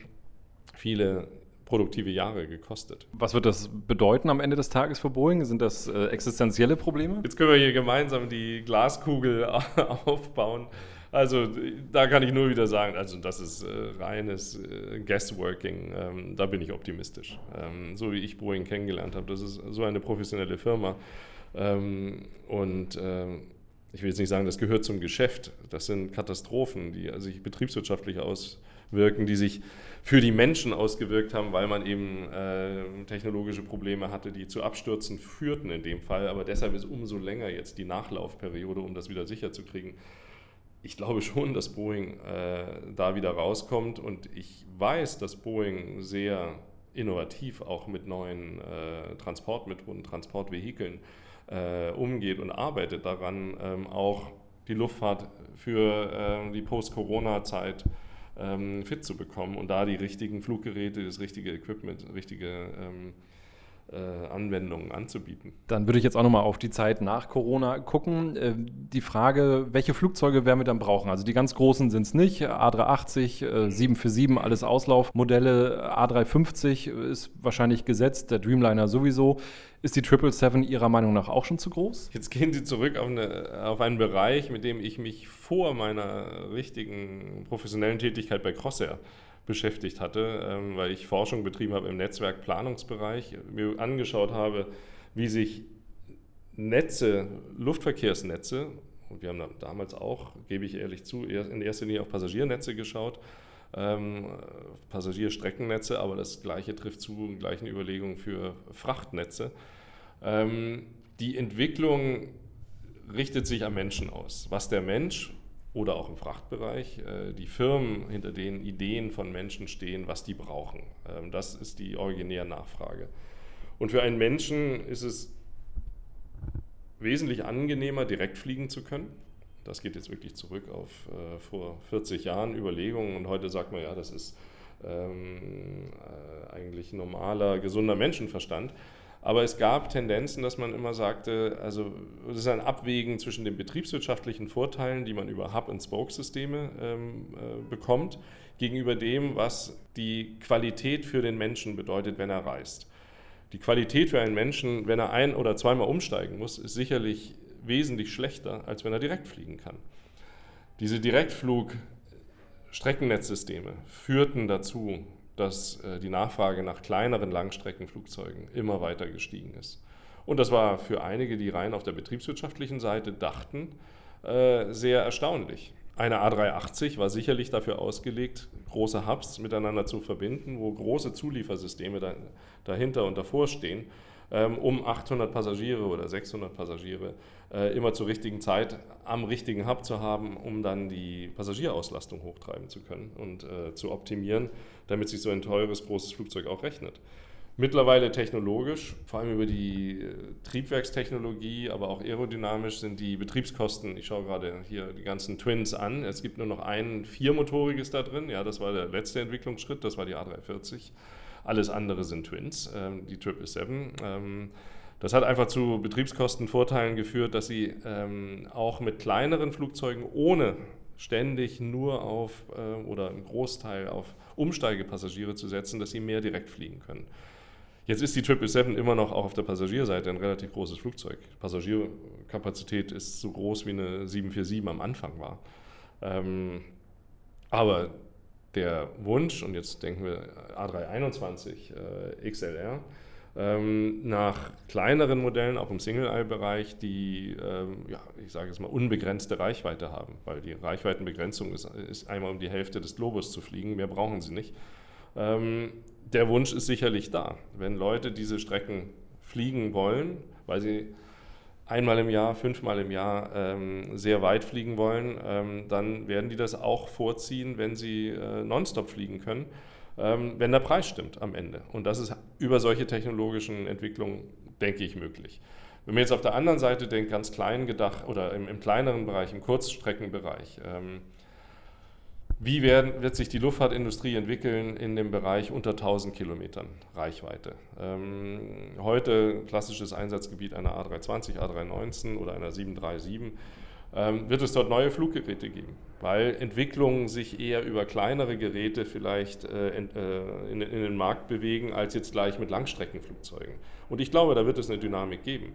viele produktive Jahre gekostet. Was wird das bedeuten am Ende des Tages für Boeing? Sind das äh, existenzielle Probleme? Jetzt können wir hier gemeinsam die Glaskugel aufbauen. Also da kann ich nur wieder sagen, also das ist äh, reines äh, Guessworking. Ähm, da bin ich optimistisch. Ähm, so wie ich Boeing kennengelernt habe, das ist so eine professionelle Firma. Ähm, und ähm, ich will jetzt nicht sagen, das gehört zum Geschäft. Das sind Katastrophen, die sich betriebswirtschaftlich auswirken, die sich für die Menschen ausgewirkt haben, weil man eben äh, technologische Probleme hatte, die zu Abstürzen führten in dem Fall. Aber deshalb ist umso länger jetzt die Nachlaufperiode, um das wieder sicher zu kriegen. Ich glaube schon, dass Boeing äh, da wieder rauskommt und ich weiß, dass Boeing sehr innovativ auch mit neuen äh, Transportmethoden, Transportvehikeln äh, umgeht und arbeitet daran, ähm, auch die Luftfahrt für äh, die Post-Corona-Zeit ähm, fit zu bekommen und da die richtigen Fluggeräte, das richtige Equipment, richtige ähm, äh, Anwendungen anzubieten. Dann würde ich jetzt auch nochmal auf die Zeit nach Corona gucken. Äh, die Frage, welche Flugzeuge werden wir dann brauchen? Also die ganz großen sind es nicht. A380, äh, 747, alles Auslaufmodelle. A350 ist wahrscheinlich gesetzt, der Dreamliner sowieso. Ist die 777 Ihrer Meinung nach auch schon zu groß? Jetzt gehen Sie zurück auf, eine, auf einen Bereich, mit dem ich mich vor meiner richtigen professionellen Tätigkeit bei Crossair beschäftigt hatte, ähm, weil ich Forschung betrieben habe im Netzwerkplanungsbereich, mir angeschaut habe, wie sich Netze, Luftverkehrsnetze, und wir haben damals auch, gebe ich ehrlich zu, in erster Linie auf Passagiernetze geschaut, ähm, Passagierstreckennetze, aber das Gleiche trifft zu, gleichen Überlegungen für Frachtnetze. Ähm, die Entwicklung richtet sich am Menschen aus. Was der Mensch oder auch im Frachtbereich, äh, die Firmen, hinter denen Ideen von Menschen stehen, was die brauchen. Ähm, das ist die originäre Nachfrage. Und für einen Menschen ist es wesentlich angenehmer, direkt fliegen zu können. Das geht jetzt wirklich zurück auf äh, vor 40 Jahren Überlegungen und heute sagt man ja, das ist ähm, äh, eigentlich normaler, gesunder Menschenverstand. Aber es gab Tendenzen, dass man immer sagte, also es ist ein Abwägen zwischen den betriebswirtschaftlichen Vorteilen, die man über Hub-and-Spoke-Systeme ähm, äh, bekommt, gegenüber dem, was die Qualität für den Menschen bedeutet, wenn er reist. Die Qualität für einen Menschen, wenn er ein- oder zweimal umsteigen muss, ist sicherlich wesentlich schlechter, als wenn er direkt fliegen kann. Diese Direktflug-Streckennetzsysteme führten dazu, dass äh, die Nachfrage nach kleineren Langstreckenflugzeugen immer weiter gestiegen ist. Und das war für einige, die rein auf der betriebswirtschaftlichen Seite dachten, äh, sehr erstaunlich. Eine A380 war sicherlich dafür ausgelegt, große Hubs miteinander zu verbinden, wo große Zuliefersysteme dahinter und davor stehen, um 800 Passagiere oder 600 Passagiere äh, immer zur richtigen Zeit am richtigen Hub zu haben, um dann die Passagierauslastung hochtreiben zu können und äh, zu optimieren, damit sich so ein teures, großes Flugzeug auch rechnet. Mittlerweile technologisch, vor allem über die äh, Triebwerkstechnologie, aber auch aerodynamisch sind die Betriebskosten, ich schaue gerade hier die ganzen Twins an, es gibt nur noch ein viermotoriges da drin, ja, das war der letzte Entwicklungsschritt, das war die A340. Alles andere sind Twins, ähm, die 777. Ähm, das hat einfach zu Betriebskostenvorteilen geführt, dass sie ähm, auch mit kleineren Flugzeugen ohne ständig nur auf äh, oder im Großteil auf Umsteigepassagiere zu setzen, dass sie mehr direkt fliegen können. Jetzt ist die 777 immer noch auch auf der Passagierseite ein relativ großes Flugzeug. Passagierkapazität ist so groß wie eine 747 am Anfang war. Ähm, aber der Wunsch, und jetzt denken wir A321 äh, XLR, ähm, nach kleineren Modellen, auch im Single-Eye-Bereich, die, ähm, ja, ich sage jetzt mal, unbegrenzte Reichweite haben, weil die Reichweitenbegrenzung ist, ist, einmal um die Hälfte des Globus zu fliegen, mehr brauchen sie nicht. Ähm, der Wunsch ist sicherlich da. Wenn Leute diese Strecken fliegen wollen, weil sie einmal im Jahr, fünfmal im Jahr ähm, sehr weit fliegen wollen, ähm, dann werden die das auch vorziehen, wenn sie äh, nonstop fliegen können, ähm, wenn der Preis stimmt am Ende. Und das ist über solche technologischen Entwicklungen, denke ich, möglich. Wenn man jetzt auf der anderen Seite denkt, ganz klein gedacht oder im, im kleineren Bereich, im Kurzstreckenbereich, ähm, wie werden, wird sich die Luftfahrtindustrie entwickeln in dem Bereich unter 1000 Kilometern Reichweite? Ähm, heute klassisches Einsatzgebiet einer A320, A319 oder einer 737. Ähm, wird es dort neue Fluggeräte geben, weil Entwicklungen sich eher über kleinere Geräte vielleicht äh, in, äh, in, in den Markt bewegen, als jetzt gleich mit Langstreckenflugzeugen. Und ich glaube, da wird es eine Dynamik geben.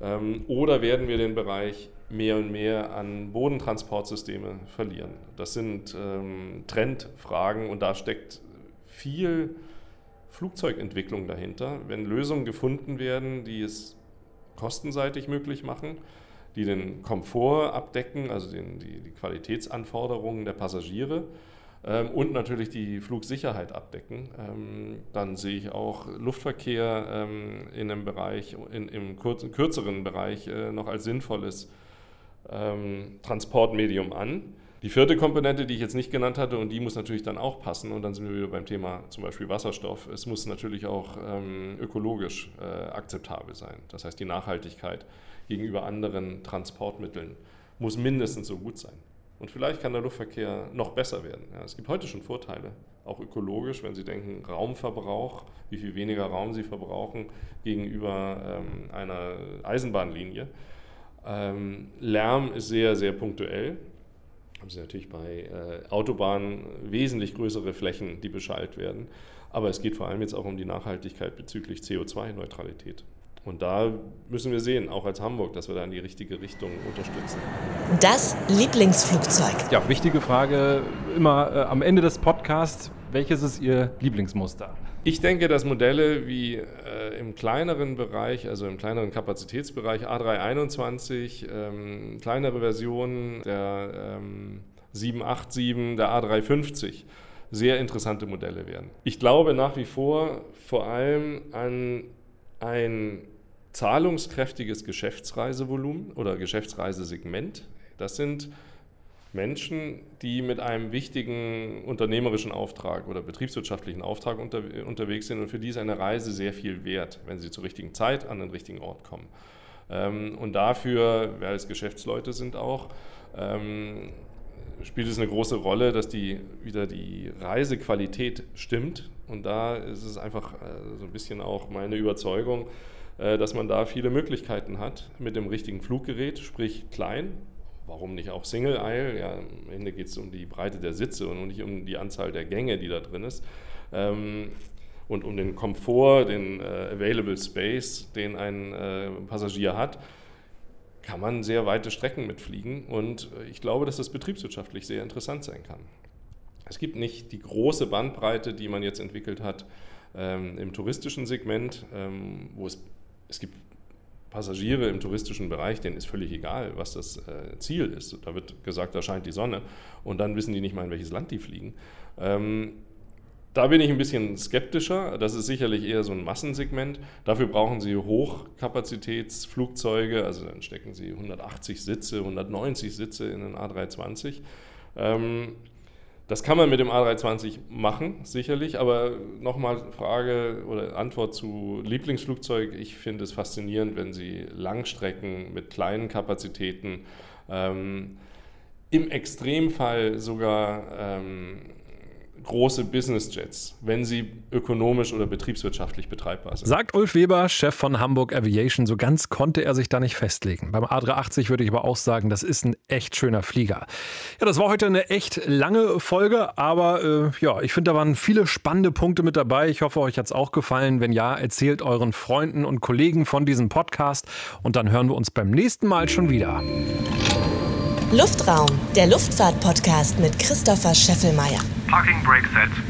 Ähm, oder werden wir den Bereich mehr und mehr an Bodentransportsysteme verlieren? Das sind ähm, Trendfragen und da steckt viel Flugzeugentwicklung dahinter. Wenn Lösungen gefunden werden, die es kostenseitig möglich machen, die den Komfort abdecken, also den, die, die Qualitätsanforderungen der Passagiere, und natürlich die Flugsicherheit abdecken. Ähm, dann sehe ich auch Luftverkehr ähm, in einem Bereich, in, im kürzeren Bereich äh, noch als sinnvolles Transportmedium an. Die vierte Komponente, die ich jetzt nicht genannt hatte, und die muss natürlich dann auch passen, und dann sind wir wieder beim Thema zum Beispiel Wasserstoff, es muss natürlich auch ökologisch äh, akzeptabel sein. Das heißt, die Nachhaltigkeit gegenüber anderen Transportmitteln muss mindestens so gut sein. Und vielleicht kann der Luftverkehr noch besser werden. Ja, es gibt heute schon Vorteile, auch ökologisch, wenn Sie denken, Raumverbrauch, wie viel weniger Raum Sie verbrauchen gegenüber ähm, einer Eisenbahnlinie. Ähm, Lärm ist sehr, sehr punktuell. Haben Sie natürlich bei äh, Autobahnen wesentlich größere Flächen, die beschallt werden. Aber es geht vor allem jetzt auch um die Nachhaltigkeit bezüglich CO2-Neutralität. Und da müssen wir sehen, auch als Hamburg, dass wir da in die richtige Richtung unterstützen. Das Lieblingsflugzeug. Ja, wichtige Frage immer äh, am Ende des Podcasts. Welches ist Ihr Lieblingsmuster? Ich denke, dass Modelle wie äh, im kleineren Bereich, also im kleineren Kapazitätsbereich A321, ähm, kleinere Versionen der ähm, 787, der A350, sehr interessante Modelle werden. Ich glaube nach wie vor vor allem an ein zahlungskräftiges Geschäftsreisevolumen oder Geschäftsreisesegment. Das sind Menschen, die mit einem wichtigen unternehmerischen Auftrag oder betriebswirtschaftlichen Auftrag unter, unterwegs sind und für die ist eine Reise sehr viel wert, wenn sie zur richtigen Zeit an den richtigen Ort kommen. Ähm, und dafür, weil es Geschäftsleute sind auch, ähm, spielt es eine große Rolle, dass die wieder die Reisequalität stimmt. Und da ist es einfach äh, so ein bisschen auch meine Überzeugung, dass man da viele Möglichkeiten hat mit dem richtigen Fluggerät, sprich klein, warum nicht auch Single Aisle? Ja, am Ende geht es um die Breite der Sitze und nicht um die Anzahl der Gänge, die da drin ist. Ähm, und um den Komfort, den äh, Available Space, den ein äh, Passagier hat, kann man sehr weite Strecken mitfliegen. Und äh, ich glaube, dass das betriebswirtschaftlich sehr interessant sein kann. Es gibt nicht die große Bandbreite, die man jetzt entwickelt hat ähm, im touristischen Segment, ähm, wo es, es gibt Passagiere im touristischen Bereich, denen ist völlig egal, was das äh, Ziel ist. Da wird gesagt, da scheint die Sonne und dann wissen die nicht mal, in welches Land die fliegen. Ähm, da bin ich ein bisschen skeptischer. Das ist sicherlich eher so ein Massensegment. Dafür brauchen Sie Hochkapazitätsflugzeuge, also dann stecken Sie 180 Sitze, 190 Sitze in den A320. Ähm, das kann man mit dem A320 machen, sicherlich, aber nochmal Frage oder Antwort zu Lieblingsflugzeug. Ich finde es faszinierend, wenn Sie Langstrecken mit kleinen Kapazitäten, ähm, im Extremfall sogar ähm, große Business Jets, wenn sie ökonomisch oder betriebswirtschaftlich betreibbar sind. Sagt Ulf Weber, Chef von Hamburg Aviation. So ganz konnte er sich da nicht festlegen. Beim A380 würde ich aber auch sagen, das ist ein echt schöner Flieger. Ja, das war heute eine echt lange Folge, aber äh, ja, ich finde, da waren viele spannende Punkte mit dabei. Ich hoffe, euch hat es auch gefallen. Wenn ja, erzählt euren Freunden und Kollegen von diesem Podcast und dann hören wir uns beim nächsten Mal schon wieder. Luftraum, der Luftfahrt-Podcast mit Christopher Scheffelmeier. Parking Brake Set.